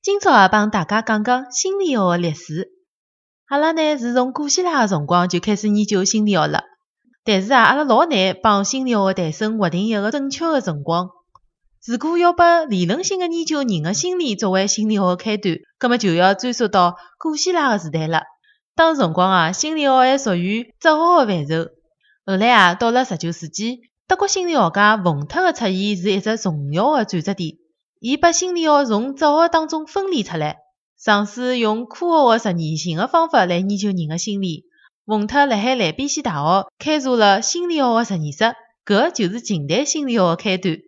今朝啊，帮大家讲讲心理学的历史。阿拉呢是从古希腊个辰光就开始研究心理学了，但是啊，阿拉老难帮心理学个诞生划定一个准确个辰光。如果要把理论性个研究人个心理作为心理学个开端，葛么就要追溯到古希腊个时代了。当时辰光啊，心理学还属于哲学个范畴。后来啊，到了十九世纪，德国心理学家冯特个出现是一只重要个转折点。伊把心理学从哲学当中分离出来，尝试用科学的实验性的方法来研究人的心理。冯特辣海莱比锡大学开设了心理学的实验室，搿就是近代心理学的开端。